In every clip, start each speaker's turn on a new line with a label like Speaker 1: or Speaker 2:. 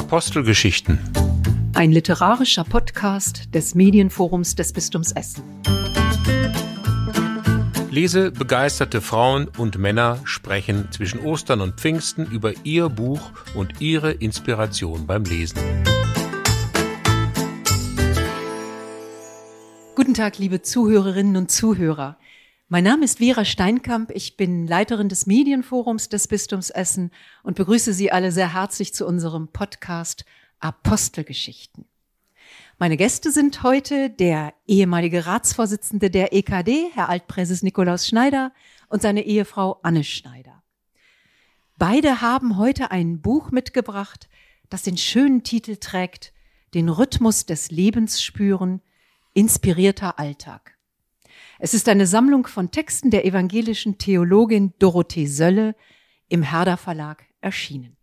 Speaker 1: Apostelgeschichten.
Speaker 2: Ein literarischer Podcast des Medienforums des Bistums Essen.
Speaker 1: Lese begeisterte Frauen und Männer sprechen zwischen Ostern und Pfingsten über ihr Buch und ihre Inspiration beim Lesen.
Speaker 2: Guten Tag, liebe Zuhörerinnen und Zuhörer. Mein Name ist Vera Steinkamp. Ich bin Leiterin des Medienforums des Bistums Essen und begrüße Sie alle sehr herzlich zu unserem Podcast Apostelgeschichten. Meine Gäste sind heute der ehemalige Ratsvorsitzende der EKD, Herr Altpräses Nikolaus Schneider, und seine Ehefrau Anne Schneider. Beide haben heute ein Buch mitgebracht, das den schönen Titel trägt, den Rhythmus des Lebens spüren, inspirierter Alltag. Es ist eine Sammlung von Texten der evangelischen Theologin Dorothee Sölle im Herder Verlag erschienen.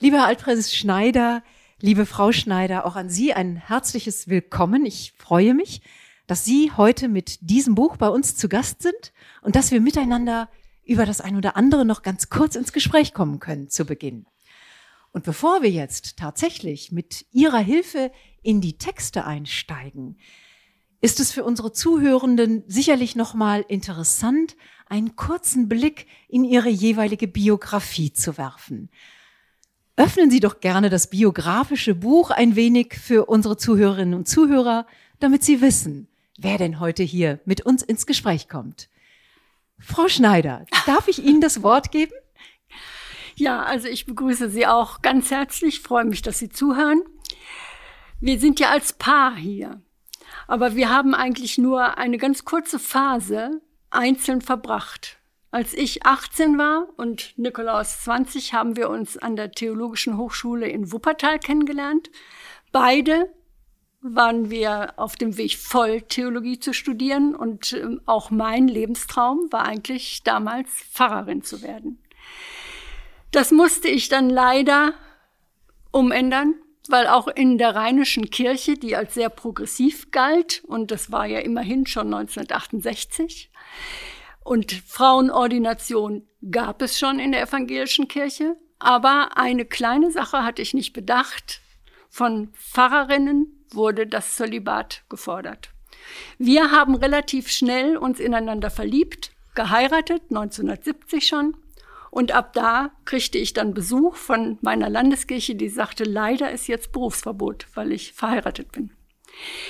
Speaker 2: Lieber Altpräses Schneider, liebe Frau Schneider, auch an Sie ein herzliches Willkommen. Ich freue mich, dass Sie heute mit diesem Buch bei uns zu Gast sind und dass wir miteinander über das ein oder andere noch ganz kurz ins Gespräch kommen können zu Beginn. Und bevor wir jetzt tatsächlich mit Ihrer Hilfe in die Texte einsteigen, ist es für unsere Zuhörenden sicherlich nochmal interessant, einen kurzen Blick in ihre jeweilige Biografie zu werfen. Öffnen Sie doch gerne das biografische Buch ein wenig für unsere Zuhörerinnen und Zuhörer, damit Sie wissen, wer denn heute hier mit uns ins Gespräch kommt. Frau Schneider, darf ich Ihnen das Wort geben?
Speaker 3: Ja, also ich begrüße Sie auch ganz herzlich, freue mich, dass Sie zuhören. Wir sind ja als Paar hier. Aber wir haben eigentlich nur eine ganz kurze Phase einzeln verbracht. Als ich 18 war und Nikolaus 20, haben wir uns an der Theologischen Hochschule in Wuppertal kennengelernt. Beide waren wir auf dem Weg, voll Theologie zu studieren und ähm, auch mein Lebenstraum war eigentlich damals Pfarrerin zu werden. Das musste ich dann leider umändern, weil auch in der Rheinischen Kirche, die als sehr progressiv galt, und das war ja immerhin schon 1968, und Frauenordination gab es schon in der evangelischen Kirche, aber eine kleine Sache hatte ich nicht bedacht. Von Pfarrerinnen wurde das Zölibat gefordert. Wir haben relativ schnell uns ineinander verliebt, geheiratet, 1970 schon, und ab da kriegte ich dann Besuch von meiner Landeskirche, die sagte, leider ist jetzt Berufsverbot, weil ich verheiratet bin.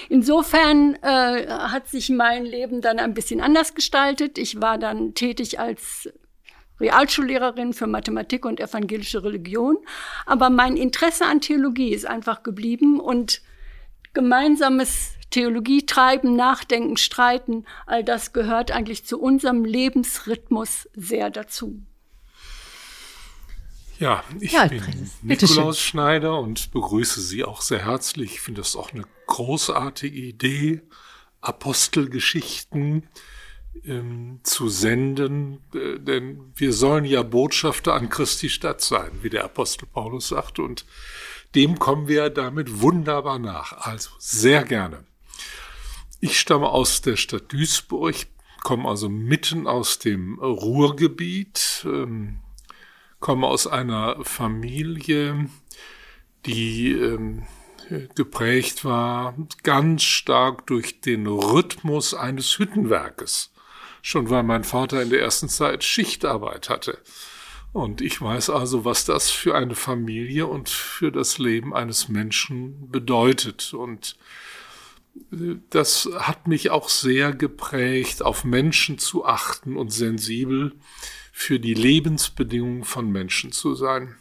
Speaker 3: Insofern äh, hat sich mein Leben dann ein bisschen anders gestaltet. Ich war dann tätig als Realschullehrerin für Mathematik und evangelische Religion. Aber mein Interesse an Theologie ist einfach geblieben und gemeinsames Theologie treiben, nachdenken, streiten, all das gehört eigentlich zu unserem Lebensrhythmus sehr dazu.
Speaker 4: Ja, ich ja, bin Nikolaus Schneider und begrüße Sie auch sehr herzlich. Ich finde das auch eine großartige Idee, Apostelgeschichten ähm, zu senden, äh, denn wir sollen ja Botschafter an Christi Stadt sein, wie der Apostel Paulus sagt, und dem kommen wir damit wunderbar nach. Also sehr gerne. Ich stamme aus der Stadt Duisburg, komme also mitten aus dem Ruhrgebiet. Ähm, komme aus einer Familie, die ähm, geprägt war ganz stark durch den Rhythmus eines Hüttenwerkes. Schon weil mein Vater in der ersten Zeit Schichtarbeit hatte. Und ich weiß also, was das für eine Familie und für das Leben eines Menschen bedeutet. Und äh, das hat mich auch sehr geprägt, auf Menschen zu achten und sensibel für die Lebensbedingungen von Menschen zu sein.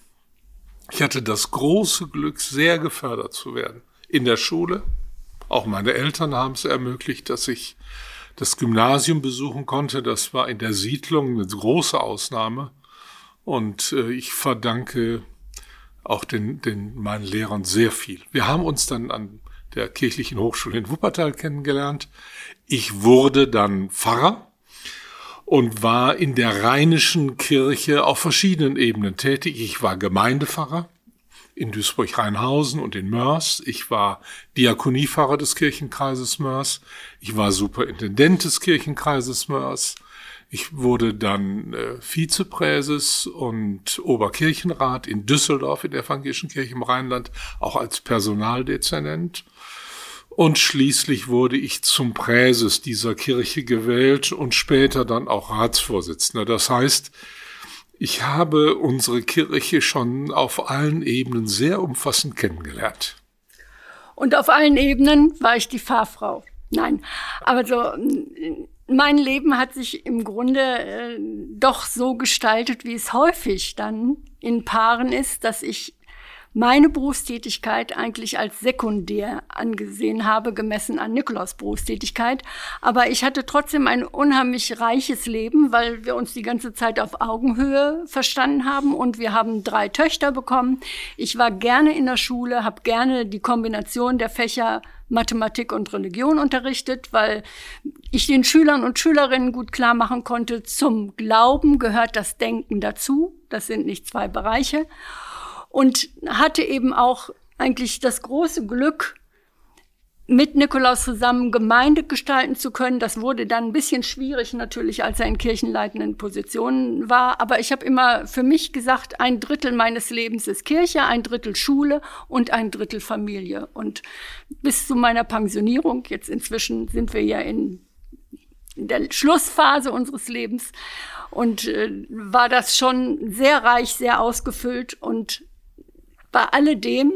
Speaker 4: Ich hatte das große Glück, sehr gefördert zu werden. In der Schule. Auch meine Eltern haben es ermöglicht, dass ich das Gymnasium besuchen konnte. Das war in der Siedlung eine große Ausnahme. Und äh, ich verdanke auch den, den meinen Lehrern sehr viel. Wir haben uns dann an der kirchlichen Hochschule in Wuppertal kennengelernt. Ich wurde dann Pfarrer und war in der rheinischen Kirche auf verschiedenen Ebenen tätig. Ich war Gemeindepfarrer in Duisburg-Rheinhausen und in Mörs. Ich war Diakoniepfarrer des Kirchenkreises Mörs. Ich war Superintendent des Kirchenkreises Mörs. Ich wurde dann äh, Vizepräses und Oberkirchenrat in Düsseldorf in der Evangelischen Kirche im Rheinland, auch als Personaldezernent. Und schließlich wurde ich zum Präses dieser Kirche gewählt und später dann auch Ratsvorsitzender. Das heißt, ich habe unsere Kirche schon auf allen Ebenen sehr umfassend kennengelernt.
Speaker 3: Und auf allen Ebenen war ich die Fahrfrau. Nein, aber so, mein Leben hat sich im Grunde äh, doch so gestaltet, wie es häufig dann in Paaren ist, dass ich meine Berufstätigkeit eigentlich als sekundär angesehen habe, gemessen an Nikolaus Berufstätigkeit. Aber ich hatte trotzdem ein unheimlich reiches Leben, weil wir uns die ganze Zeit auf Augenhöhe verstanden haben und wir haben drei Töchter bekommen. Ich war gerne in der Schule, habe gerne die Kombination der Fächer Mathematik und Religion unterrichtet, weil ich den Schülern und Schülerinnen gut klar machen konnte, zum Glauben gehört das Denken dazu. Das sind nicht zwei Bereiche und hatte eben auch eigentlich das große Glück, mit Nikolaus zusammen Gemeinde gestalten zu können. Das wurde dann ein bisschen schwierig natürlich, als er in kirchenleitenden Positionen war. Aber ich habe immer für mich gesagt, ein Drittel meines Lebens ist Kirche, ein Drittel Schule und ein Drittel Familie. Und bis zu meiner Pensionierung, jetzt inzwischen sind wir ja in, der Schlussphase unseres Lebens, und äh, war das schon sehr reich, sehr ausgefüllt und bei alledem,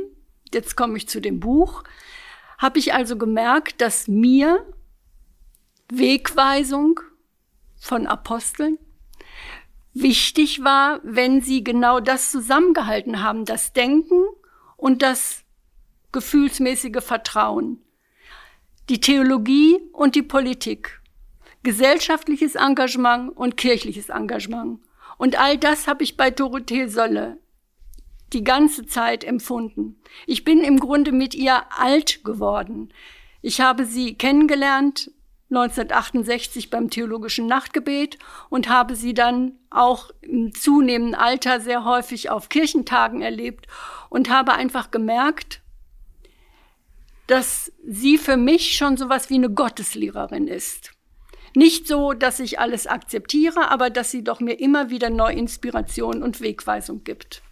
Speaker 3: jetzt komme ich zu dem Buch, habe ich also gemerkt, dass mir Wegweisung von Aposteln wichtig war, wenn sie genau das zusammengehalten haben, das Denken und das gefühlsmäßige Vertrauen, die Theologie und die Politik, gesellschaftliches Engagement und kirchliches Engagement. Und all das habe ich bei Dorothee Solle die ganze Zeit empfunden. Ich bin im Grunde mit ihr alt geworden. Ich habe sie kennengelernt 1968 beim Theologischen Nachtgebet und habe sie dann auch im zunehmenden Alter sehr häufig auf Kirchentagen erlebt und habe einfach gemerkt, dass sie für mich schon sowas wie eine Gotteslehrerin ist. Nicht so, dass ich alles akzeptiere, aber dass sie doch mir immer wieder neue Inspiration und Wegweisung gibt.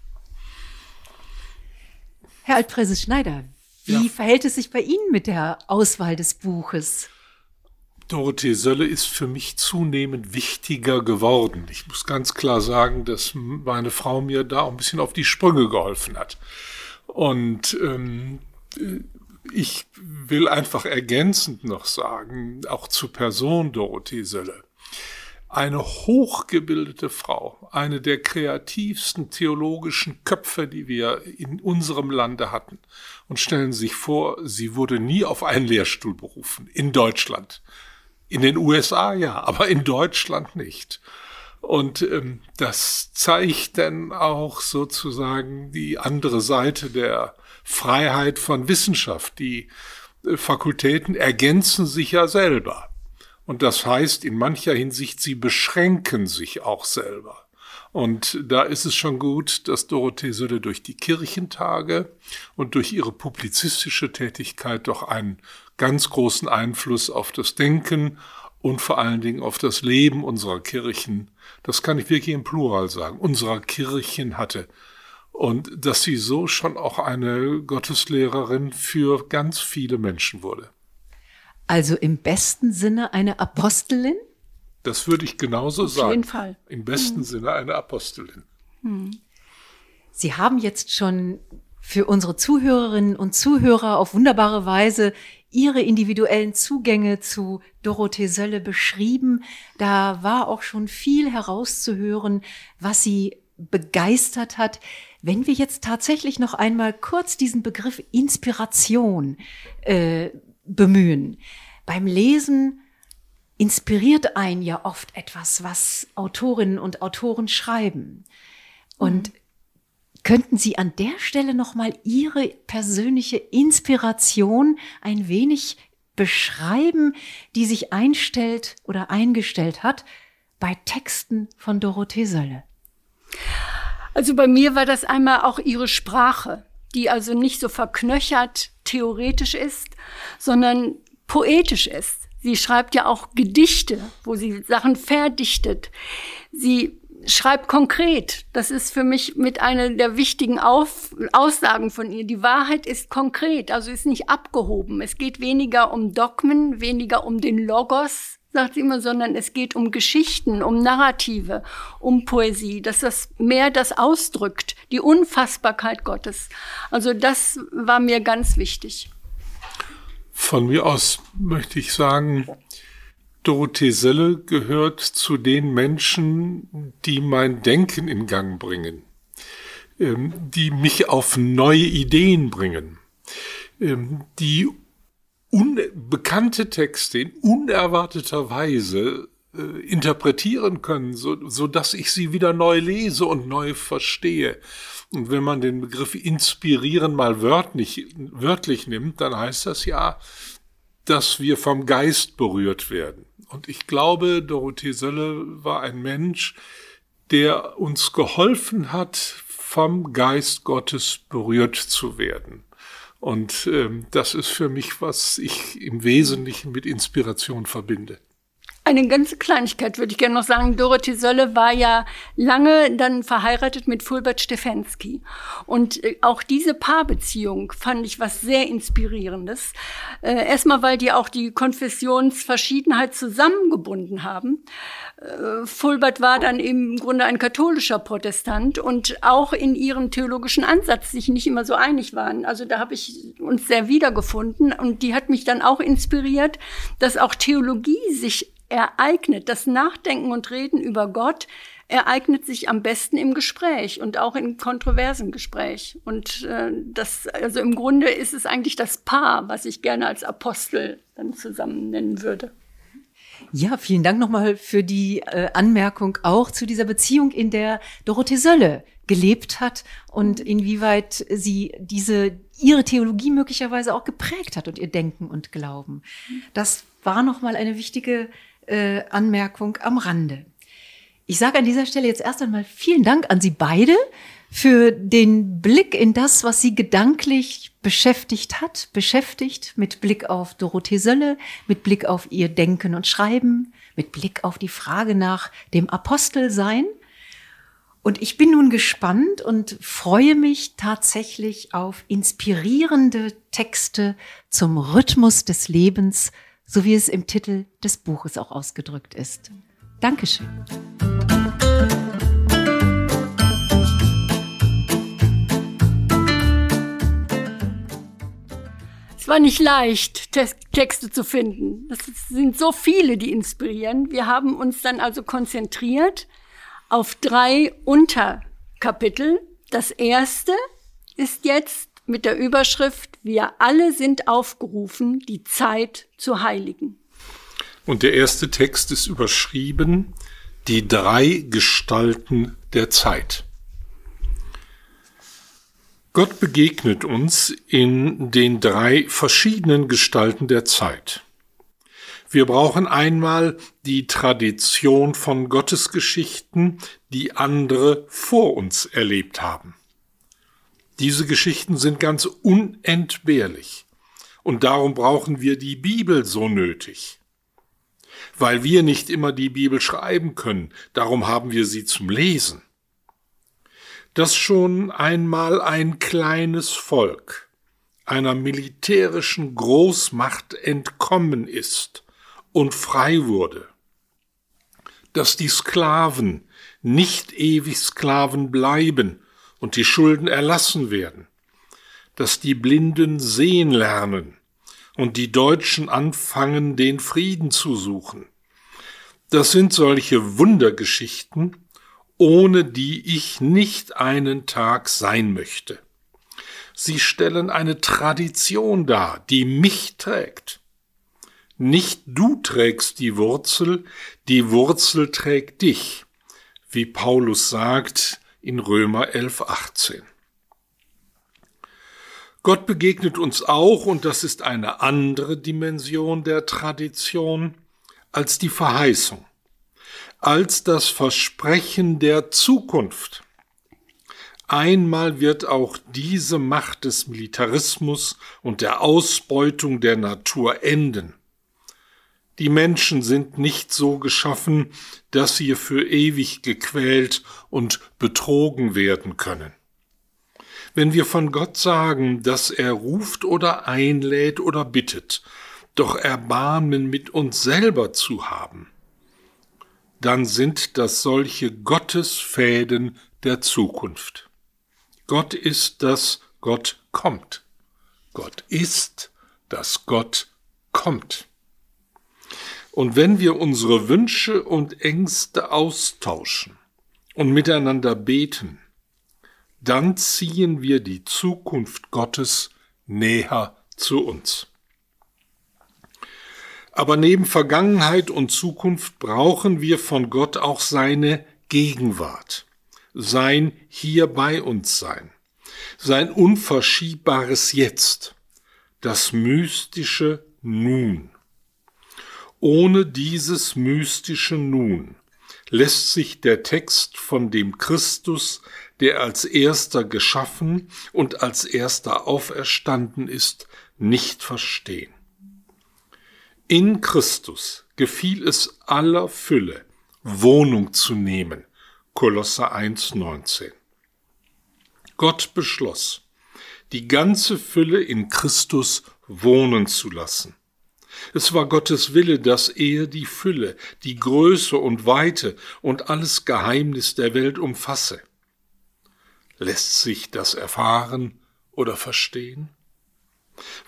Speaker 2: Herr Altpräses Schneider, wie ja. verhält es sich bei Ihnen mit der Auswahl des Buches?
Speaker 4: Dorothee Sölle ist für mich zunehmend wichtiger geworden. Ich muss ganz klar sagen, dass meine Frau mir da auch ein bisschen auf die Sprünge geholfen hat. Und ähm, ich will einfach ergänzend noch sagen, auch zur Person Dorothee Sölle eine hochgebildete Frau, eine der kreativsten theologischen Köpfe, die wir in unserem Lande hatten. Und stellen Sie sich vor, sie wurde nie auf einen Lehrstuhl berufen, in Deutschland. In den USA ja, aber in Deutschland nicht. Und ähm, das zeigt dann auch sozusagen die andere Seite der Freiheit von Wissenschaft. Die äh, Fakultäten ergänzen sich ja selber. Und das heißt in mancher Hinsicht, sie beschränken sich auch selber. Und da ist es schon gut, dass Dorothee Sölle durch die Kirchentage und durch ihre publizistische Tätigkeit doch einen ganz großen Einfluss auf das Denken und vor allen Dingen auf das Leben unserer Kirchen, das kann ich wirklich im Plural sagen, unserer Kirchen hatte. Und dass sie so schon auch eine Gotteslehrerin für ganz viele Menschen wurde.
Speaker 2: Also im besten Sinne eine Apostelin?
Speaker 4: Das würde ich genauso Auf sagen. Auf
Speaker 3: jeden Fall.
Speaker 4: Im besten hm. Sinne eine Apostelin. Hm.
Speaker 2: Sie haben jetzt schon für unsere Zuhörerinnen und Zuhörer auf wunderbare Weise ihre individuellen Zugänge zu Dorothee Sölle beschrieben. Da war auch schon viel herauszuhören, was sie begeistert hat. Wenn wir jetzt tatsächlich noch einmal kurz diesen Begriff Inspiration äh, bemühen. Beim Lesen inspiriert einen ja oft etwas, was Autorinnen und Autoren schreiben. Und mhm. könnten Sie an der Stelle noch mal Ihre persönliche Inspiration ein wenig beschreiben, die sich einstellt oder eingestellt hat bei Texten von Dorothee Sölle?
Speaker 3: Also bei mir war das einmal auch ihre Sprache, die also nicht so verknöchert theoretisch ist, sondern poetisch ist. Sie schreibt ja auch Gedichte, wo sie Sachen verdichtet. Sie schreibt konkret. Das ist für mich mit einer der wichtigen Auf Aussagen von ihr. Die Wahrheit ist konkret, also ist nicht abgehoben. Es geht weniger um Dogmen, weniger um den Logos, sagt sie immer, sondern es geht um Geschichten, um Narrative, um Poesie, dass das mehr das ausdrückt, die Unfassbarkeit Gottes. Also das war mir ganz wichtig.
Speaker 4: Von mir aus möchte ich sagen, Dorothee Selle gehört zu den Menschen, die mein Denken in Gang bringen, ähm, die mich auf neue Ideen bringen, ähm, die unbekannte Texte in unerwarteter Weise äh, interpretieren können, so, so dass ich sie wieder neu lese und neu verstehe. Und wenn man den Begriff inspirieren mal wörtlich, wörtlich nimmt, dann heißt das ja, dass wir vom Geist berührt werden. Und ich glaube, Dorothee Sölle war ein Mensch, der uns geholfen hat, vom Geist Gottes berührt zu werden. Und ähm, das ist für mich, was ich im Wesentlichen mit Inspiration verbinde.
Speaker 3: Eine ganze Kleinigkeit würde ich gerne noch sagen. Dorothee Sölle war ja lange dann verheiratet mit Fulbert Stefensky. Und äh, auch diese Paarbeziehung fand ich was sehr Inspirierendes. Äh, erstmal, weil die auch die Konfessionsverschiedenheit zusammengebunden haben. Äh, Fulbert war dann im Grunde ein katholischer Protestant und auch in ihrem theologischen Ansatz sich nicht immer so einig waren. Also da habe ich uns sehr wiedergefunden und die hat mich dann auch inspiriert, dass auch Theologie sich ereignet, das Nachdenken und Reden über Gott ereignet sich am besten im Gespräch und auch in kontroversen Gespräch. Und äh, das, also im Grunde ist es eigentlich das Paar, was ich gerne als Apostel dann zusammen nennen würde.
Speaker 2: Ja, vielen Dank nochmal für die äh, Anmerkung auch zu dieser Beziehung, in der Dorothee Sölle gelebt hat und inwieweit sie diese ihre Theologie möglicherweise auch geprägt hat und ihr Denken und Glauben. Das war nochmal eine wichtige äh, Anmerkung am Rande. Ich sage an dieser Stelle jetzt erst einmal vielen Dank an Sie beide für den Blick in das, was Sie gedanklich beschäftigt hat, beschäftigt mit Blick auf Dorothee Sölle, mit Blick auf ihr Denken und Schreiben, mit Blick auf die Frage nach dem Apostelsein. Und ich bin nun gespannt und freue mich tatsächlich auf inspirierende Texte zum Rhythmus des Lebens, so wie es im Titel des Buches auch ausgedrückt ist. Dankeschön.
Speaker 3: Es war nicht leicht, Texte zu finden. Es sind so viele, die inspirieren. Wir haben uns dann also konzentriert auf drei Unterkapitel. Das erste ist jetzt mit der Überschrift Wir alle sind aufgerufen, die Zeit zu heiligen.
Speaker 4: Und der erste Text ist überschrieben Die drei Gestalten der Zeit. Gott begegnet uns in den drei verschiedenen Gestalten der Zeit. Wir brauchen einmal die Tradition von Gottesgeschichten, die andere vor uns erlebt haben. Diese Geschichten sind ganz unentbehrlich. Und darum brauchen wir die Bibel so nötig. Weil wir nicht immer die Bibel schreiben können, darum haben wir sie zum Lesen. Dass schon einmal ein kleines Volk einer militärischen Großmacht entkommen ist und frei wurde. Dass die Sklaven nicht ewig Sklaven bleiben, und die Schulden erlassen werden, dass die Blinden sehen lernen und die Deutschen anfangen, den Frieden zu suchen. Das sind solche Wundergeschichten, ohne die ich nicht einen Tag sein möchte. Sie stellen eine Tradition dar, die mich trägt. Nicht du trägst die Wurzel, die Wurzel trägt dich. Wie Paulus sagt, in Römer 11, 18. Gott begegnet uns auch, und das ist eine andere Dimension der Tradition, als die Verheißung, als das Versprechen der Zukunft. Einmal wird auch diese Macht des Militarismus und der Ausbeutung der Natur enden. Die Menschen sind nicht so geschaffen, dass sie für ewig gequält und betrogen werden können. Wenn wir von Gott sagen, dass er ruft oder einlädt oder bittet, doch Erbarmen mit uns selber zu haben, dann sind das solche Gottesfäden der Zukunft. Gott ist, dass Gott kommt. Gott ist, dass Gott kommt. Und wenn wir unsere Wünsche und Ängste austauschen und miteinander beten, dann ziehen wir die Zukunft Gottes näher zu uns. Aber neben Vergangenheit und Zukunft brauchen wir von Gott auch seine Gegenwart, sein hier bei uns sein, sein unverschiebbares Jetzt, das mystische Nun. Ohne dieses mystische Nun lässt sich der Text von dem Christus, der als erster geschaffen und als erster auferstanden ist, nicht verstehen. In Christus gefiel es aller Fülle, Wohnung zu nehmen. Kolosser 1,19. Gott beschloss, die ganze Fülle in Christus wohnen zu lassen. Es war Gottes Wille, dass er die Fülle, die Größe und Weite und alles Geheimnis der Welt umfasse. Lässt sich das erfahren oder verstehen?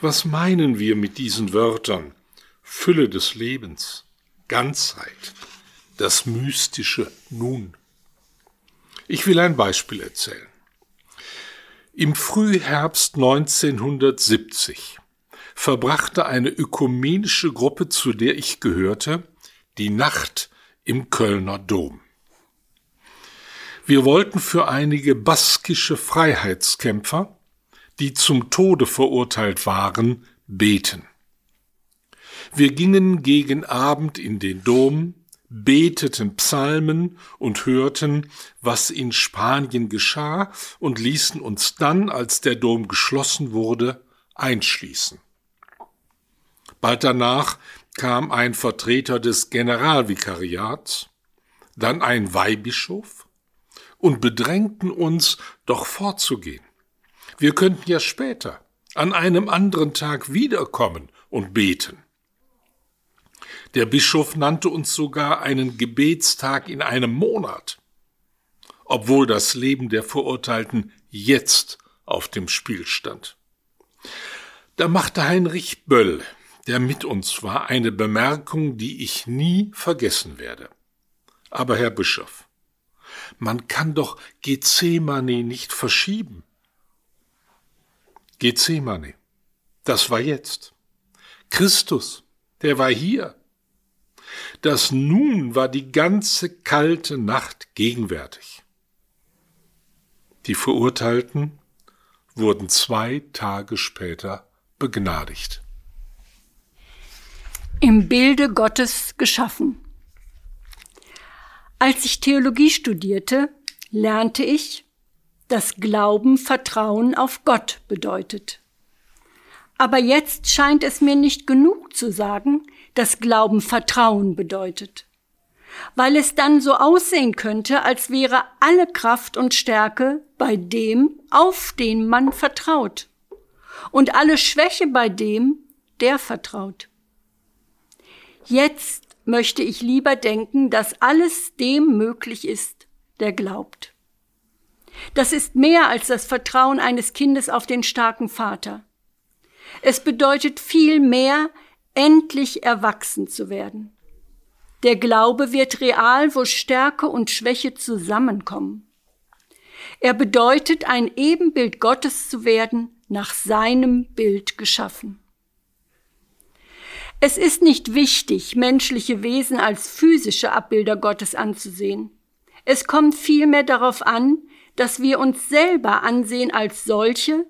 Speaker 4: Was meinen wir mit diesen Wörtern? Fülle des Lebens, Ganzheit, das mystische Nun. Ich will ein Beispiel erzählen. Im Frühherbst 1970 verbrachte eine ökumenische Gruppe, zu der ich gehörte, die Nacht im Kölner Dom. Wir wollten für einige baskische Freiheitskämpfer, die zum Tode verurteilt waren, beten. Wir gingen gegen Abend in den Dom, beteten Psalmen und hörten, was in Spanien geschah und ließen uns dann, als der Dom geschlossen wurde, einschließen. Bald danach kam ein Vertreter des Generalvikariats, dann ein Weihbischof und bedrängten uns, doch vorzugehen. Wir könnten ja später, an einem anderen Tag wiederkommen und beten. Der Bischof nannte uns sogar einen Gebetstag in einem Monat, obwohl das Leben der Verurteilten jetzt auf dem Spiel stand. Da machte Heinrich Böll, der mit uns war, eine Bemerkung, die ich nie vergessen werde. Aber Herr Bischof, man kann doch Gethsemane nicht verschieben. Gethsemane, das war jetzt. Christus, der war hier. Das Nun war die ganze kalte Nacht gegenwärtig. Die Verurteilten wurden zwei Tage später begnadigt.
Speaker 3: Im Bilde Gottes geschaffen. Als ich Theologie studierte, lernte ich, dass Glauben Vertrauen auf Gott bedeutet. Aber jetzt scheint es mir nicht genug zu sagen, dass Glauben Vertrauen bedeutet. Weil es dann so aussehen könnte, als wäre alle Kraft und Stärke bei dem, auf den man vertraut. Und alle Schwäche bei dem, der vertraut. Jetzt möchte ich lieber denken, dass alles dem möglich ist, der glaubt. Das ist mehr als das Vertrauen eines Kindes auf den starken Vater. Es bedeutet viel mehr, endlich erwachsen zu werden. Der Glaube wird real, wo Stärke und Schwäche zusammenkommen. Er bedeutet, ein Ebenbild Gottes zu werden, nach seinem Bild geschaffen. Es ist nicht wichtig, menschliche Wesen als physische Abbilder Gottes anzusehen. Es kommt vielmehr darauf an, dass wir uns selber ansehen als solche,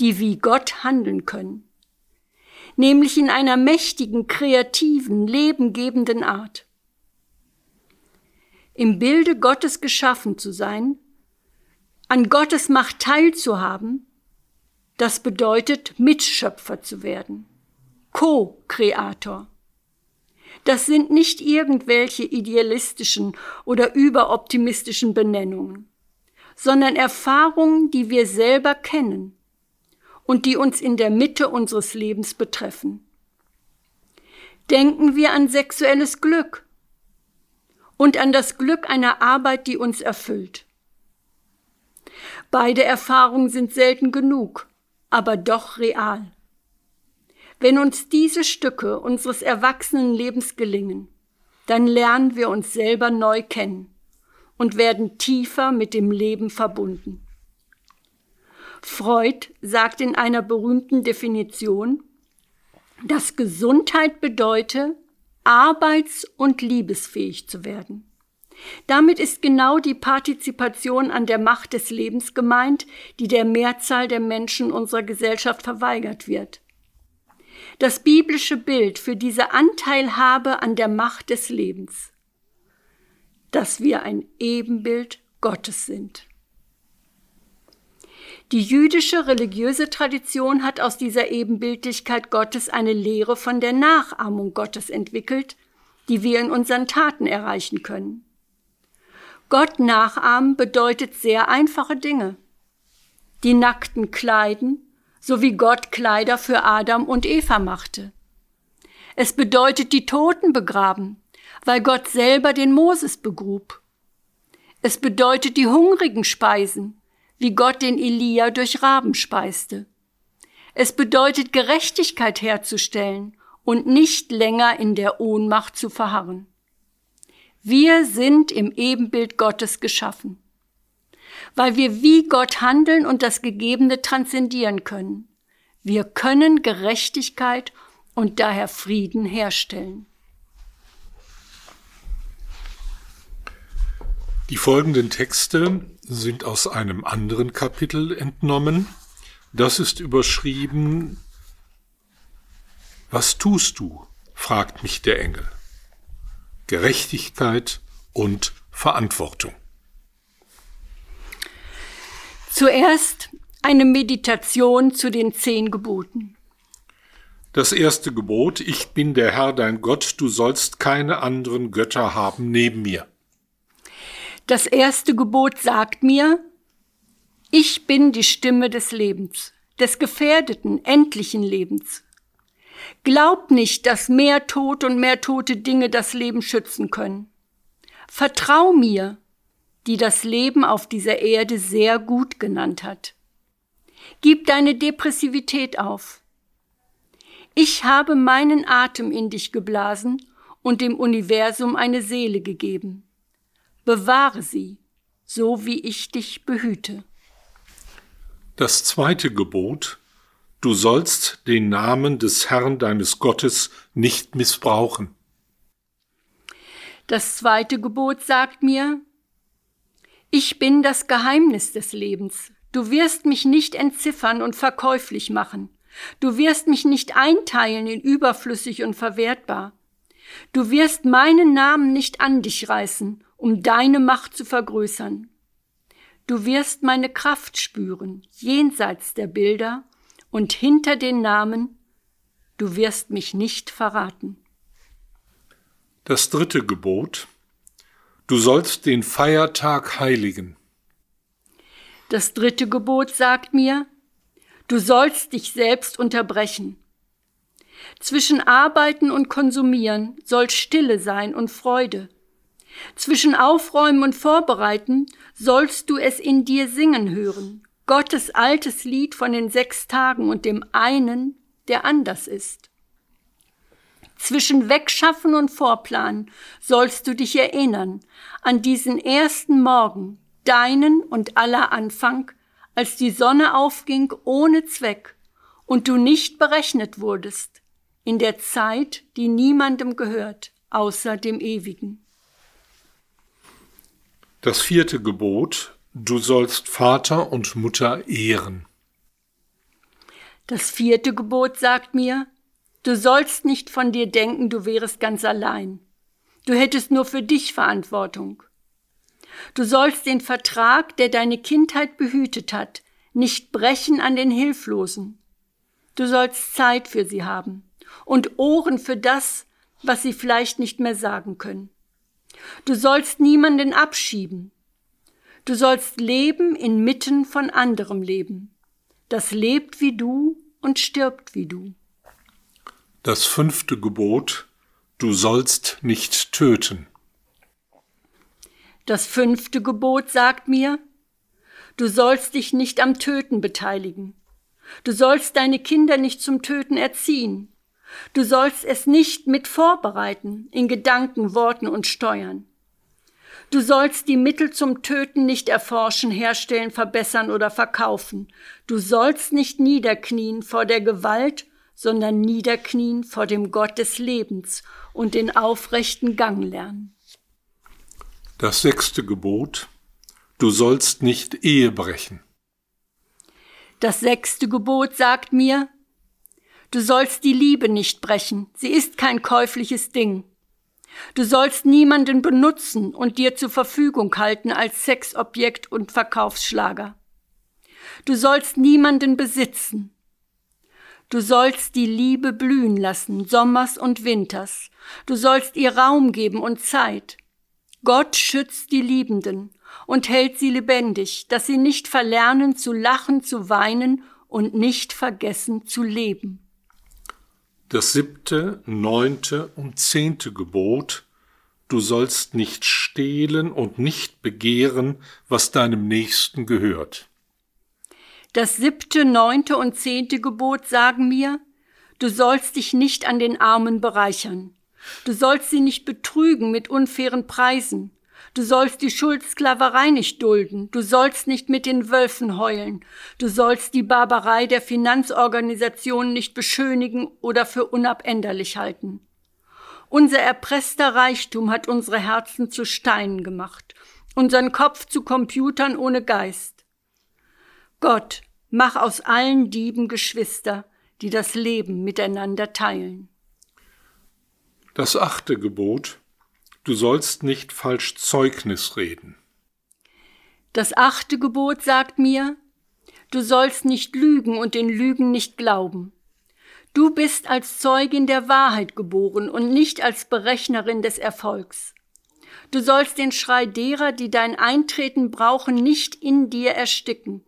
Speaker 3: die wie Gott handeln können, nämlich in einer mächtigen, kreativen, lebengebenden Art. Im Bilde Gottes geschaffen zu sein, an Gottes Macht teilzuhaben, das bedeutet Mitschöpfer zu werden, Co-Kreator. Das sind nicht irgendwelche idealistischen oder überoptimistischen Benennungen, sondern Erfahrungen, die wir selber kennen und die uns in der Mitte unseres Lebens betreffen. Denken wir an sexuelles Glück und an das Glück einer Arbeit, die uns erfüllt. Beide Erfahrungen sind selten genug, aber doch real. Wenn uns diese Stücke unseres Erwachsenenlebens gelingen, dann lernen wir uns selber neu kennen und werden tiefer mit dem Leben verbunden. Freud sagt in einer berühmten Definition, dass Gesundheit bedeute, arbeits- und liebesfähig zu werden. Damit ist genau die Partizipation an der Macht des Lebens gemeint, die der Mehrzahl der Menschen unserer Gesellschaft verweigert wird. Das biblische Bild für diese Anteilhabe an der Macht des Lebens, dass wir ein Ebenbild Gottes sind. Die jüdische religiöse Tradition hat aus dieser Ebenbildlichkeit Gottes eine Lehre von der Nachahmung Gottes entwickelt, die wir in unseren Taten erreichen können. Gott nachahmen bedeutet sehr einfache Dinge. Die Nackten kleiden, so wie Gott Kleider für Adam und Eva machte. Es bedeutet die Toten begraben, weil Gott selber den Moses begrub. Es bedeutet die Hungrigen speisen, wie Gott den Elia durch Raben speiste. Es bedeutet Gerechtigkeit herzustellen und nicht länger in der Ohnmacht zu verharren. Wir sind im Ebenbild Gottes geschaffen, weil wir wie Gott handeln und das Gegebene transzendieren können. Wir können Gerechtigkeit und daher Frieden herstellen.
Speaker 4: Die folgenden Texte sind aus einem anderen Kapitel entnommen. Das ist überschrieben Was tust du? fragt mich der Engel. Gerechtigkeit und Verantwortung.
Speaker 3: Zuerst eine Meditation zu den zehn Geboten.
Speaker 4: Das erste Gebot, ich bin der Herr dein Gott, du sollst keine anderen Götter haben neben mir.
Speaker 3: Das erste Gebot sagt mir, ich bin die Stimme des Lebens, des gefährdeten, endlichen Lebens. Glaub nicht, dass mehr Tod und mehr tote Dinge das Leben schützen können. Vertrau mir, die das Leben auf dieser Erde sehr gut genannt hat. Gib deine Depressivität auf. Ich habe meinen Atem in dich geblasen und dem Universum eine Seele gegeben bewahre sie, so wie ich dich behüte.
Speaker 4: Das zweite Gebot, du sollst den Namen des Herrn deines Gottes nicht missbrauchen.
Speaker 3: Das zweite Gebot sagt mir, ich bin das Geheimnis des Lebens. Du wirst mich nicht entziffern und verkäuflich machen. Du wirst mich nicht einteilen in überflüssig und verwertbar. Du wirst meinen Namen nicht an dich reißen um deine Macht zu vergrößern. Du wirst meine Kraft spüren, jenseits der Bilder und hinter den Namen, du wirst mich nicht verraten.
Speaker 4: Das dritte Gebot, du sollst den Feiertag heiligen.
Speaker 3: Das dritte Gebot sagt mir, du sollst dich selbst unterbrechen. Zwischen Arbeiten und Konsumieren soll Stille sein und Freude. Zwischen Aufräumen und Vorbereiten sollst du es in dir singen hören. Gottes altes Lied von den sechs Tagen und dem einen, der anders ist. Zwischen Wegschaffen und Vorplanen sollst du dich erinnern an diesen ersten Morgen, deinen und aller Anfang, als die Sonne aufging ohne Zweck und du nicht berechnet wurdest, in der Zeit, die niemandem gehört, außer dem Ewigen.
Speaker 4: Das vierte Gebot, du sollst Vater und Mutter ehren.
Speaker 3: Das vierte Gebot sagt mir, du sollst nicht von dir denken, du wärest ganz allein. Du hättest nur für dich Verantwortung. Du sollst den Vertrag, der deine Kindheit behütet hat, nicht brechen an den Hilflosen. Du sollst Zeit für sie haben und Ohren für das, was sie vielleicht nicht mehr sagen können. Du sollst niemanden abschieben. Du sollst leben inmitten von anderem Leben, das lebt wie du und stirbt wie du.
Speaker 4: Das fünfte Gebot, du sollst nicht töten.
Speaker 3: Das fünfte Gebot sagt mir, du sollst dich nicht am Töten beteiligen. Du sollst deine Kinder nicht zum Töten erziehen. Du sollst es nicht mit vorbereiten in Gedanken, Worten und Steuern. Du sollst die Mittel zum Töten nicht erforschen, herstellen, verbessern oder verkaufen. Du sollst nicht niederknien vor der Gewalt, sondern niederknien vor dem Gott des Lebens und den aufrechten Gang lernen.
Speaker 4: Das sechste Gebot. Du sollst nicht Ehe brechen.
Speaker 3: Das sechste Gebot sagt mir, du sollst die Liebe nicht brechen, sie ist kein käufliches Ding. Du sollst niemanden benutzen und dir zur Verfügung halten als Sexobjekt und Verkaufsschlager. Du sollst niemanden besitzen. Du sollst die Liebe blühen lassen, Sommers und Winters. Du sollst ihr Raum geben und Zeit. Gott schützt die Liebenden und hält sie lebendig, dass sie nicht verlernen zu lachen, zu weinen und nicht vergessen zu leben.
Speaker 4: Das siebte, neunte und zehnte Gebot Du sollst nicht stehlen und nicht begehren, was deinem Nächsten gehört.
Speaker 3: Das siebte, neunte und zehnte Gebot sagen mir, du sollst dich nicht an den Armen bereichern. Du sollst sie nicht betrügen mit unfairen Preisen. Du sollst die Schuldsklaverei nicht dulden. Du sollst nicht mit den Wölfen heulen. Du sollst die Barbarei der Finanzorganisationen nicht beschönigen oder für unabänderlich halten. Unser erpresster Reichtum hat unsere Herzen zu Steinen gemacht, unseren Kopf zu Computern ohne Geist. Gott, mach aus allen Dieben Geschwister, die das Leben miteinander teilen.
Speaker 4: Das achte Gebot Du sollst nicht falsch Zeugnis reden.
Speaker 3: Das achte Gebot sagt mir, du sollst nicht lügen und den Lügen nicht glauben. Du bist als Zeugin der Wahrheit geboren und nicht als Berechnerin des Erfolgs. Du sollst den Schrei derer, die dein Eintreten brauchen, nicht in dir ersticken.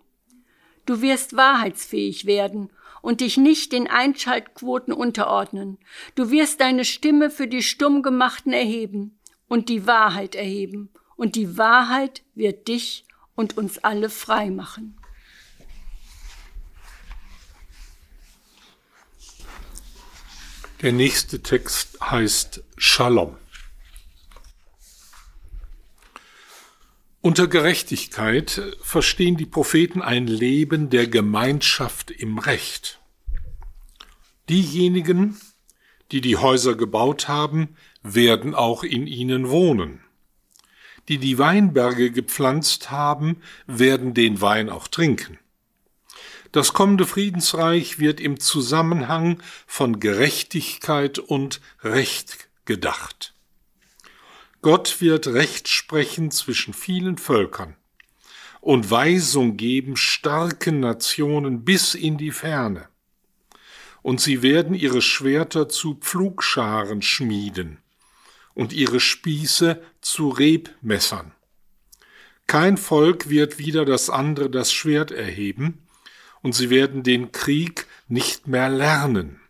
Speaker 3: Du wirst wahrheitsfähig werden und dich nicht den Einschaltquoten unterordnen. Du wirst deine Stimme für die Stummgemachten erheben und die Wahrheit erheben, und die Wahrheit wird dich und uns alle frei machen.
Speaker 4: Der nächste Text heißt Shalom. Unter Gerechtigkeit verstehen die Propheten ein Leben der Gemeinschaft im Recht. Diejenigen, die die Häuser gebaut haben, werden auch in ihnen wohnen. Die die Weinberge gepflanzt haben, werden den Wein auch trinken. Das kommende Friedensreich wird im Zusammenhang von Gerechtigkeit und Recht gedacht. Gott wird Recht sprechen zwischen vielen Völkern und Weisung geben starken Nationen bis in die Ferne. Und sie werden ihre Schwerter zu Pflugscharen schmieden und ihre Spieße zu Rebmessern. Kein Volk wird wieder das andere das Schwert erheben, und sie werden den Krieg nicht mehr lernen.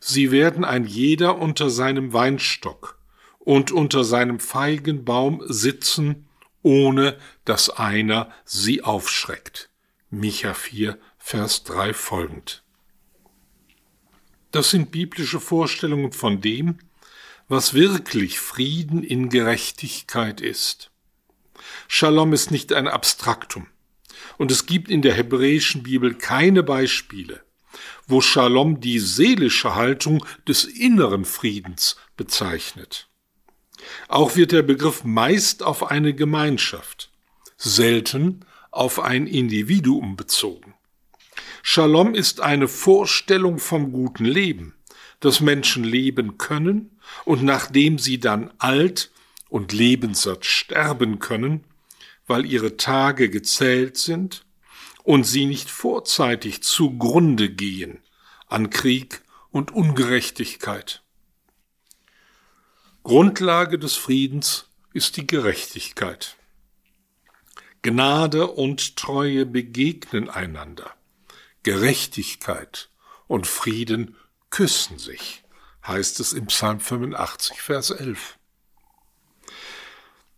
Speaker 4: Sie werden ein jeder unter seinem Weinstock und unter seinem Feigenbaum sitzen, ohne dass einer sie aufschreckt. Micha 4, Vers 3 folgend. Das sind biblische Vorstellungen von dem, was wirklich Frieden in Gerechtigkeit ist. Shalom ist nicht ein Abstraktum. Und es gibt in der hebräischen Bibel keine Beispiele, wo Shalom die seelische Haltung des inneren Friedens bezeichnet. Auch wird der Begriff meist auf eine Gemeinschaft, selten auf ein Individuum bezogen. Shalom ist eine Vorstellung vom guten Leben, das Menschen leben können und nachdem sie dann alt und lebenssatt sterben können, weil ihre Tage gezählt sind und sie nicht vorzeitig zugrunde gehen an Krieg und Ungerechtigkeit. Grundlage des Friedens ist die Gerechtigkeit. Gnade und Treue begegnen einander. Gerechtigkeit und Frieden küssen sich, heißt es im Psalm 85, Vers 11.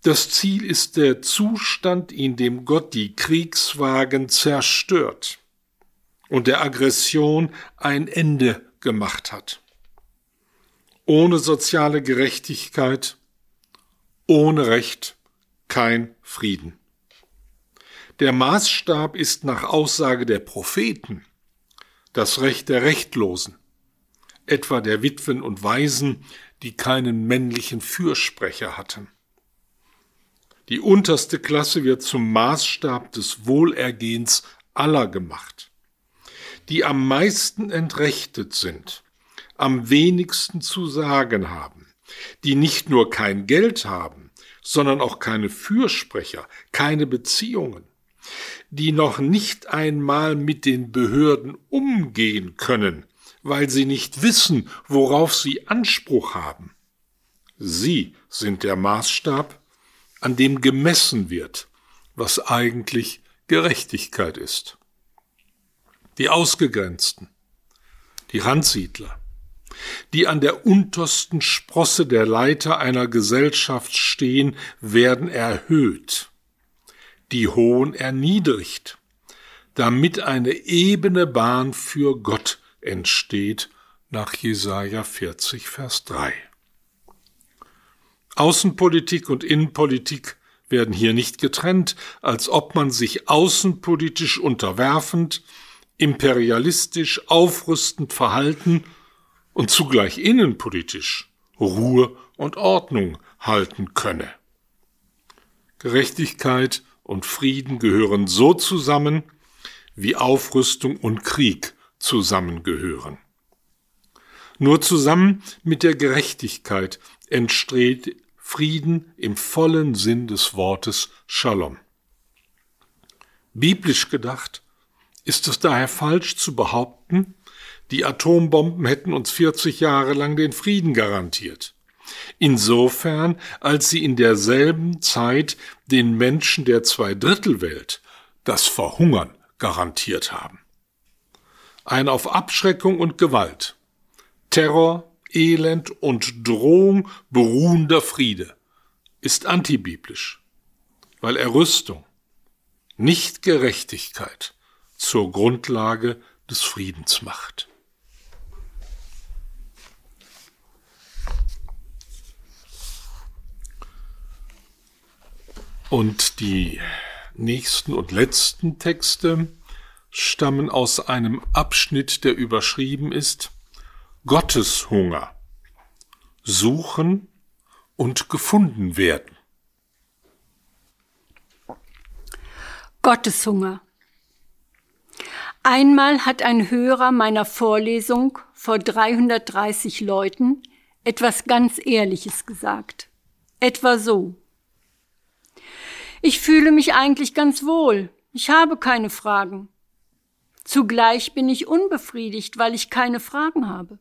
Speaker 4: Das Ziel ist der Zustand, in dem Gott die Kriegswagen zerstört und der Aggression ein Ende gemacht hat. Ohne soziale Gerechtigkeit, ohne Recht kein Frieden. Der Maßstab ist nach Aussage der Propheten das Recht der Rechtlosen, etwa der Witwen und Waisen, die keinen männlichen Fürsprecher hatten. Die unterste Klasse wird zum Maßstab des Wohlergehens aller gemacht. Die am meisten entrechtet sind, am wenigsten zu sagen haben, die nicht nur kein Geld haben, sondern auch keine Fürsprecher, keine Beziehungen, die noch nicht einmal mit den Behörden umgehen können, weil sie nicht wissen, worauf sie Anspruch haben. Sie sind der Maßstab, an dem gemessen wird, was eigentlich Gerechtigkeit ist. Die Ausgegrenzten, die Randsiedler, die an der untersten Sprosse der Leiter einer Gesellschaft stehen, werden erhöht, die Hohen erniedrigt, damit eine ebene Bahn für Gott entsteht, nach Jesaja 40, Vers 3. Außenpolitik und Innenpolitik werden hier nicht getrennt, als ob man sich außenpolitisch unterwerfend, imperialistisch, aufrüstend verhalten und zugleich innenpolitisch Ruhe und Ordnung halten könne. Gerechtigkeit und Frieden gehören so zusammen, wie Aufrüstung und Krieg zusammengehören. Nur zusammen mit der Gerechtigkeit entsteht Frieden im vollen Sinn des Wortes Shalom. Biblisch gedacht ist es daher falsch zu behaupten, die Atombomben hätten uns 40 Jahre lang den Frieden garantiert. Insofern, als sie in derselben Zeit den Menschen der Zweidrittelwelt das Verhungern garantiert haben. Ein auf Abschreckung und Gewalt, Terror, Elend und Drohung beruhender Friede ist antibiblisch, weil er Rüstung, nicht Gerechtigkeit zur Grundlage des Friedens macht. Und die nächsten und letzten Texte stammen aus einem Abschnitt, der überschrieben ist Gotteshunger suchen und gefunden werden.
Speaker 3: Gotteshunger. Einmal hat ein Hörer meiner Vorlesung vor 330 Leuten etwas ganz Ehrliches gesagt. Etwa so. Ich fühle mich eigentlich ganz wohl. Ich habe keine Fragen. Zugleich bin ich unbefriedigt, weil ich keine Fragen habe.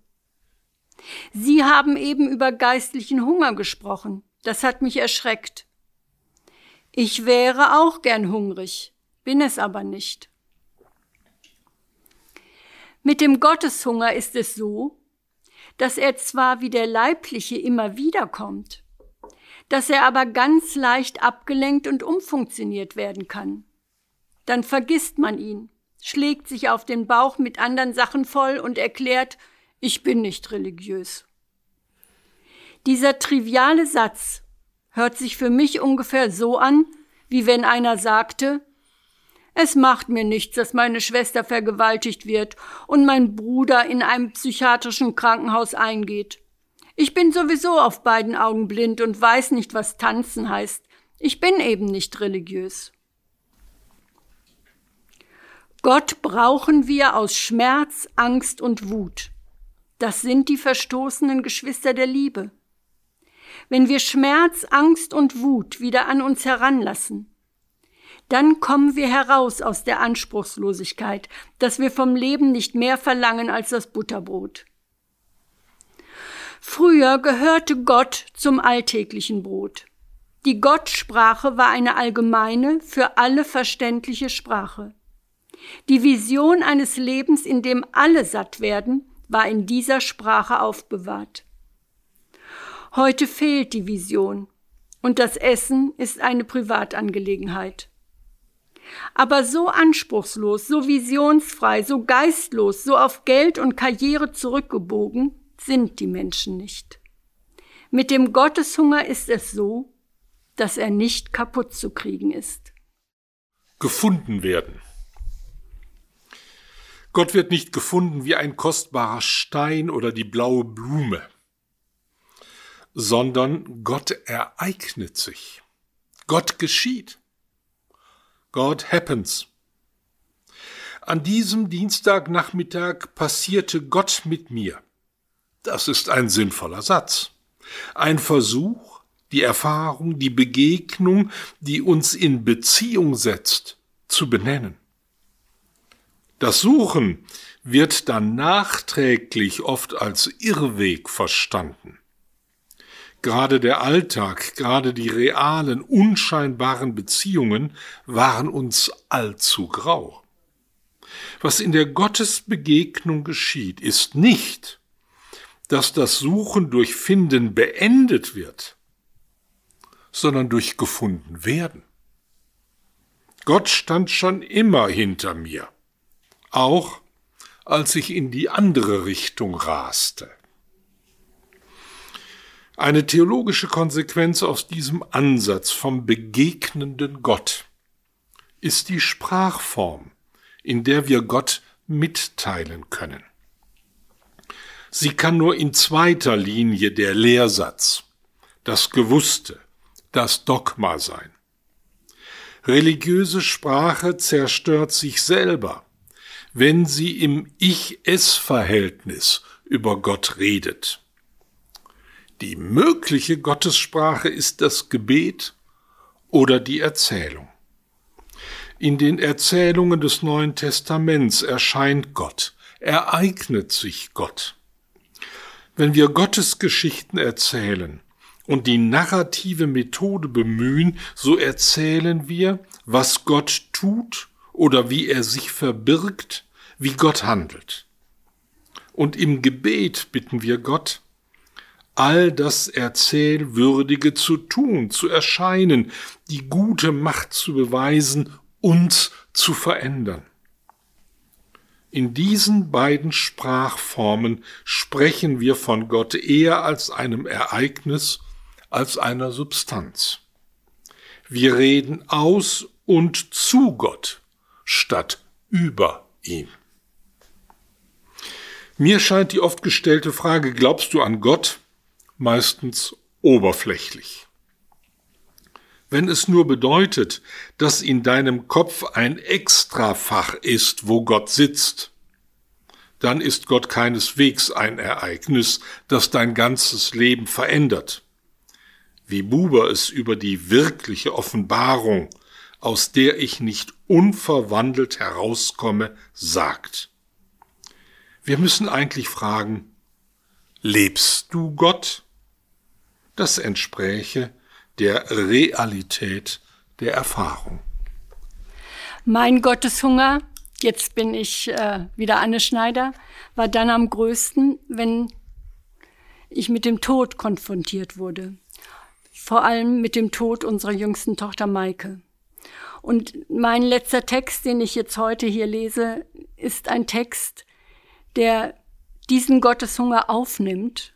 Speaker 3: Sie haben eben über geistlichen Hunger gesprochen. Das hat mich erschreckt. Ich wäre auch gern hungrig, bin es aber nicht. Mit dem Gotteshunger ist es so, dass er zwar wie der leibliche immer wiederkommt, dass er aber ganz leicht abgelenkt und umfunktioniert werden kann. Dann vergisst man ihn, schlägt sich auf den Bauch mit anderen Sachen voll und erklärt, ich bin nicht religiös. Dieser triviale Satz hört sich für mich ungefähr so an, wie wenn einer sagte, es macht mir nichts, dass meine Schwester vergewaltigt wird und mein Bruder in einem psychiatrischen Krankenhaus eingeht. Ich bin sowieso auf beiden Augen blind und weiß nicht, was tanzen heißt. Ich bin eben nicht religiös. Gott brauchen wir aus Schmerz, Angst und Wut. Das sind die verstoßenen Geschwister der Liebe. Wenn wir Schmerz, Angst und Wut wieder an uns heranlassen, dann kommen wir heraus aus der Anspruchslosigkeit, dass wir vom Leben nicht mehr verlangen als das Butterbrot. Früher gehörte Gott zum alltäglichen Brot. Die Gottsprache war eine allgemeine, für alle verständliche Sprache. Die Vision eines Lebens, in dem alle satt werden, war in dieser Sprache aufbewahrt. Heute fehlt die Vision und das Essen ist eine Privatangelegenheit. Aber so anspruchslos, so visionsfrei, so geistlos, so auf Geld und Karriere zurückgebogen sind die Menschen nicht. Mit dem Gotteshunger ist es so, dass er nicht kaputt zu kriegen ist.
Speaker 4: Gefunden werden. Gott wird nicht gefunden wie ein kostbarer Stein oder die blaue Blume, sondern Gott ereignet sich. Gott geschieht. God happens. An diesem Dienstagnachmittag passierte Gott mit mir. Das ist ein sinnvoller Satz. Ein Versuch, die Erfahrung, die Begegnung, die uns in Beziehung setzt, zu benennen. Das Suchen wird dann nachträglich oft als Irrweg verstanden. Gerade der Alltag, gerade die realen, unscheinbaren Beziehungen waren uns allzu grau. Was in der Gottesbegegnung geschieht, ist nicht, dass das Suchen durch Finden beendet wird, sondern durch gefunden werden. Gott stand schon immer hinter mir auch als ich in die andere Richtung raste. Eine theologische Konsequenz aus diesem Ansatz vom begegnenden Gott ist die Sprachform, in der wir Gott mitteilen können. Sie kann nur in zweiter Linie der Lehrsatz, das Gewusste, das Dogma sein. Religiöse Sprache zerstört sich selber wenn sie im Ich-Es-Verhältnis über Gott redet. Die mögliche Gottessprache ist das Gebet oder die Erzählung. In den Erzählungen des Neuen Testaments erscheint Gott, ereignet sich Gott. Wenn wir Gottes Geschichten erzählen und die narrative Methode bemühen, so erzählen wir, was Gott tut oder wie er sich verbirgt wie Gott handelt. Und im Gebet bitten wir Gott, all das Erzählwürdige zu tun, zu erscheinen, die gute Macht zu beweisen, uns zu verändern. In diesen beiden Sprachformen sprechen wir von Gott eher als einem Ereignis, als einer Substanz. Wir reden aus und zu Gott statt über ihm. Mir scheint die oft gestellte Frage, glaubst du an Gott, meistens oberflächlich. Wenn es nur bedeutet, dass in deinem Kopf ein Extrafach ist, wo Gott sitzt, dann ist Gott keineswegs ein Ereignis, das dein ganzes Leben verändert. Wie Buber es über die wirkliche Offenbarung, aus der ich nicht unverwandelt herauskomme, sagt. Wir müssen eigentlich fragen, lebst du Gott? Das entspräche der Realität der Erfahrung.
Speaker 3: Mein Gotteshunger, jetzt bin ich äh, wieder Anne Schneider, war dann am größten, wenn ich mit dem Tod konfrontiert wurde. Vor allem mit dem Tod unserer jüngsten Tochter Maike. Und mein letzter Text, den ich jetzt heute hier lese, ist ein Text, der diesen Gotteshunger aufnimmt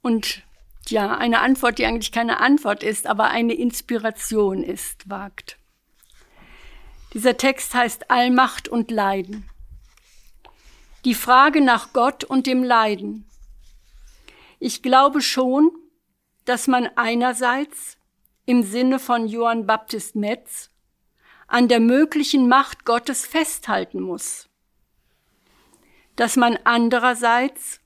Speaker 3: und ja, eine Antwort, die eigentlich keine Antwort ist, aber eine Inspiration ist, wagt. Dieser Text heißt Allmacht und Leiden. Die Frage nach Gott und dem Leiden. Ich glaube schon, dass man einerseits im Sinne von Johann Baptist Metz an der möglichen Macht Gottes festhalten muss dass man andererseits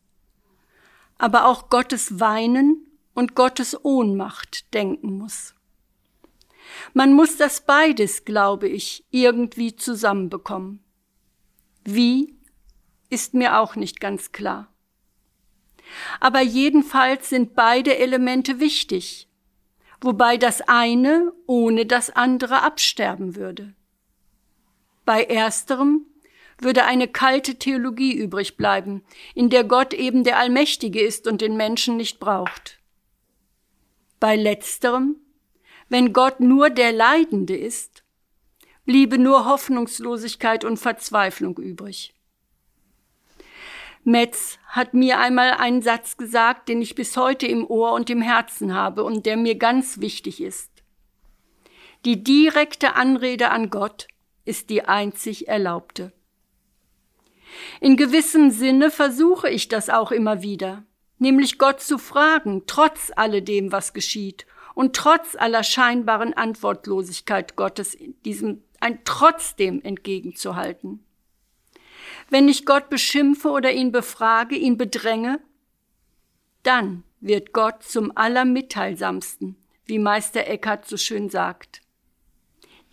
Speaker 3: aber auch Gottes Weinen und Gottes Ohnmacht denken muss. Man muss das beides, glaube ich, irgendwie zusammenbekommen. Wie ist mir auch nicht ganz klar. Aber jedenfalls sind beide Elemente wichtig, wobei das eine ohne das andere absterben würde. Bei ersterem würde eine kalte Theologie übrig bleiben, in der Gott eben der Allmächtige ist und den Menschen nicht braucht. Bei letzterem, wenn Gott nur der Leidende ist, bliebe nur Hoffnungslosigkeit und Verzweiflung übrig. Metz hat mir einmal einen Satz gesagt, den ich bis heute im Ohr und im Herzen habe und der mir ganz wichtig ist. Die direkte Anrede an Gott ist die einzig erlaubte. In gewissem Sinne versuche ich das auch immer wieder, nämlich Gott zu fragen, trotz alledem, was geschieht und trotz aller scheinbaren Antwortlosigkeit Gottes diesem ein trotzdem entgegenzuhalten. Wenn ich Gott beschimpfe oder ihn befrage, ihn bedränge, dann wird Gott zum allermitteilsamsten, wie Meister Eckhart so schön sagt.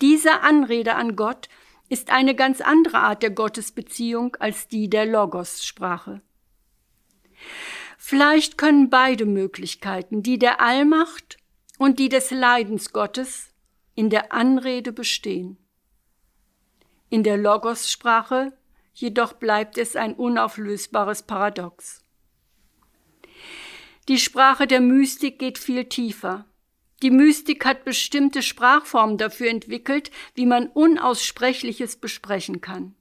Speaker 3: Diese Anrede an Gott ist eine ganz andere Art der Gottesbeziehung als die der Logos-Sprache. Vielleicht können beide Möglichkeiten, die der Allmacht und die des Leidens Gottes, in der Anrede bestehen. In der Logos-Sprache jedoch bleibt es ein unauflösbares Paradox. Die Sprache der Mystik geht viel tiefer. Die Mystik hat bestimmte Sprachformen dafür entwickelt, wie man Unaussprechliches besprechen kann.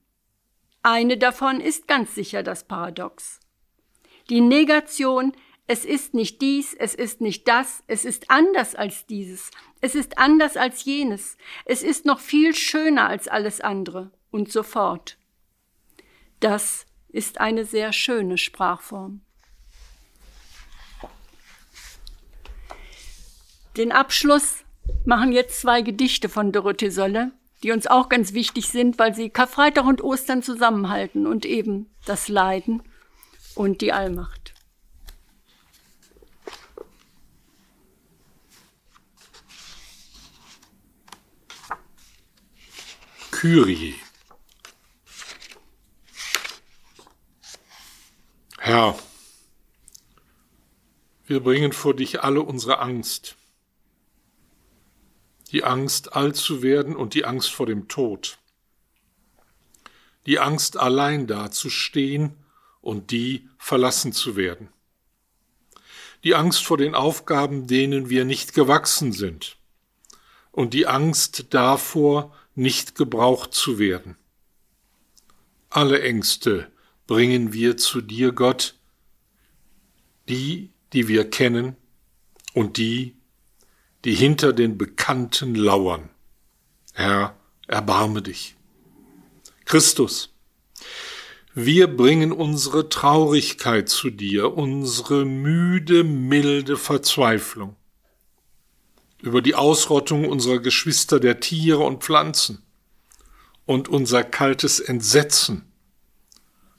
Speaker 3: Eine davon ist ganz sicher das Paradox. Die Negation, es ist nicht dies, es ist nicht das, es ist anders als dieses, es ist anders als jenes, es ist noch viel schöner als alles andere und so fort. Das ist eine sehr schöne Sprachform. Den Abschluss machen jetzt zwei Gedichte von Dorothee Solle, die uns auch ganz wichtig sind, weil sie Karfreitag und Ostern zusammenhalten und eben das Leiden und die Allmacht.
Speaker 4: Kyrie. Herr, wir bringen vor dich alle unsere Angst. Die Angst, alt zu werden und die Angst vor dem Tod. Die Angst, allein dazustehen und die verlassen zu werden. Die Angst vor den Aufgaben, denen wir nicht gewachsen sind. Und die Angst davor, nicht gebraucht zu werden. Alle Ängste, bringen wir zu dir, Gott, die, die wir kennen und die, die hinter den Bekannten lauern. Herr, erbarme dich. Christus, wir bringen unsere Traurigkeit zu dir, unsere müde, milde Verzweiflung über die Ausrottung unserer Geschwister der Tiere und Pflanzen und unser kaltes Entsetzen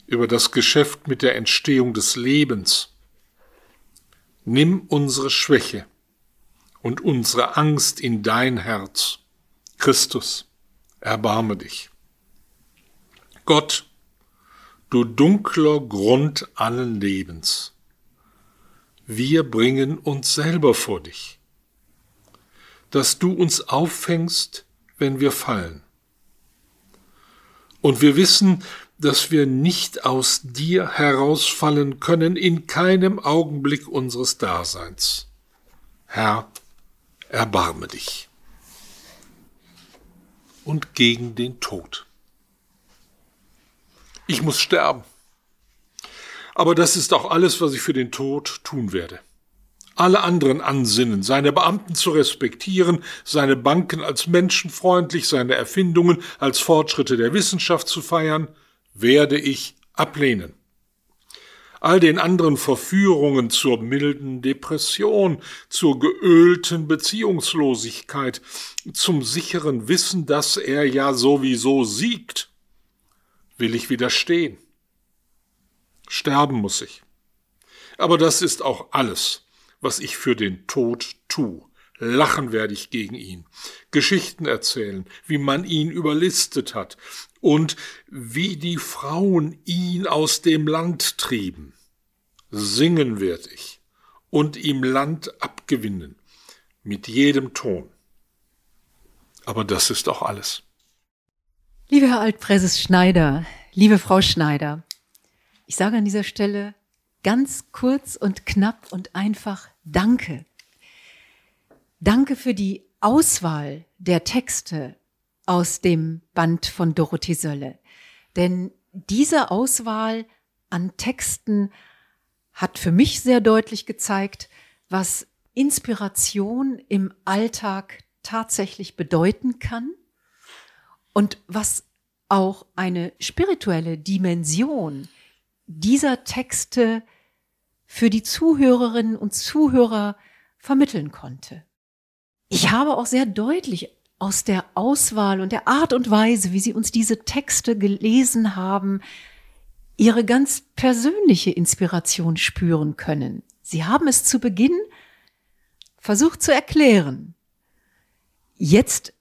Speaker 4: über das Geschäft mit der Entstehung des Lebens. Nimm unsere Schwäche und unsere Angst in dein Herz. Christus, erbarme dich. Gott, du dunkler Grund allen Lebens, wir bringen uns selber vor dich, dass du uns auffängst, wenn wir fallen. Und wir wissen, dass wir nicht aus dir herausfallen können in keinem Augenblick unseres Daseins. Herr, erbarme dich. Und gegen den Tod. Ich muss sterben. Aber das ist auch alles, was ich für den Tod tun werde. Alle anderen Ansinnen, seine Beamten zu respektieren, seine Banken als menschenfreundlich, seine Erfindungen als Fortschritte der Wissenschaft zu feiern, werde ich ablehnen. All den anderen Verführungen zur milden Depression, zur geölten Beziehungslosigkeit, zum sicheren Wissen, dass er ja sowieso siegt, will ich widerstehen. Sterben muss ich. Aber das ist auch alles, was ich für den Tod tu. Lachen werde ich gegen ihn, Geschichten erzählen, wie man ihn überlistet hat, und wie die Frauen ihn aus dem Land trieben. singen werd ich und ihm Land abgewinnen, mit jedem Ton. Aber das ist auch alles.
Speaker 2: Lieber Herr Altpräses Schneider, liebe Frau Schneider, ich sage an dieser Stelle ganz kurz und knapp und einfach Danke. Danke für die Auswahl der Texte aus dem Band von Dorothee Sölle. Denn diese Auswahl an Texten hat für mich sehr deutlich gezeigt, was Inspiration im Alltag tatsächlich bedeuten kann und was auch eine spirituelle Dimension dieser Texte für die Zuhörerinnen und Zuhörer vermitteln konnte. Ich habe auch sehr deutlich aus der Auswahl und der Art und Weise, wie Sie uns diese Texte gelesen haben, Ihre ganz persönliche Inspiration spüren können. Sie haben es zu Beginn versucht zu erklären. Jetzt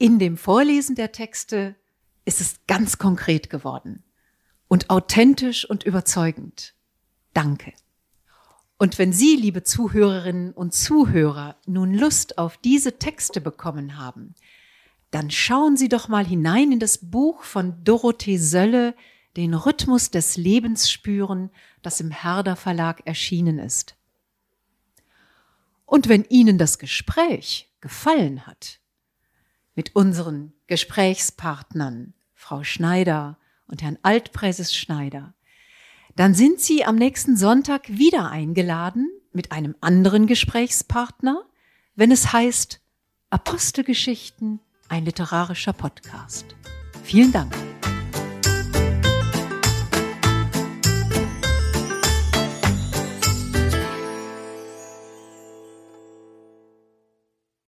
Speaker 2: in dem Vorlesen der Texte ist es ganz konkret geworden und authentisch und überzeugend. Danke. Und wenn Sie, liebe Zuhörerinnen und Zuhörer, nun Lust auf diese Texte bekommen haben, dann schauen Sie doch mal hinein in das Buch von Dorothee Sölle, den Rhythmus des Lebens spüren, das im Herder Verlag erschienen ist. Und wenn Ihnen das Gespräch gefallen hat, mit unseren Gesprächspartnern, Frau Schneider und Herrn Altpräses Schneider, dann sind Sie am nächsten Sonntag wieder eingeladen mit einem anderen Gesprächspartner, wenn es heißt Apostelgeschichten, ein literarischer Podcast. Vielen Dank.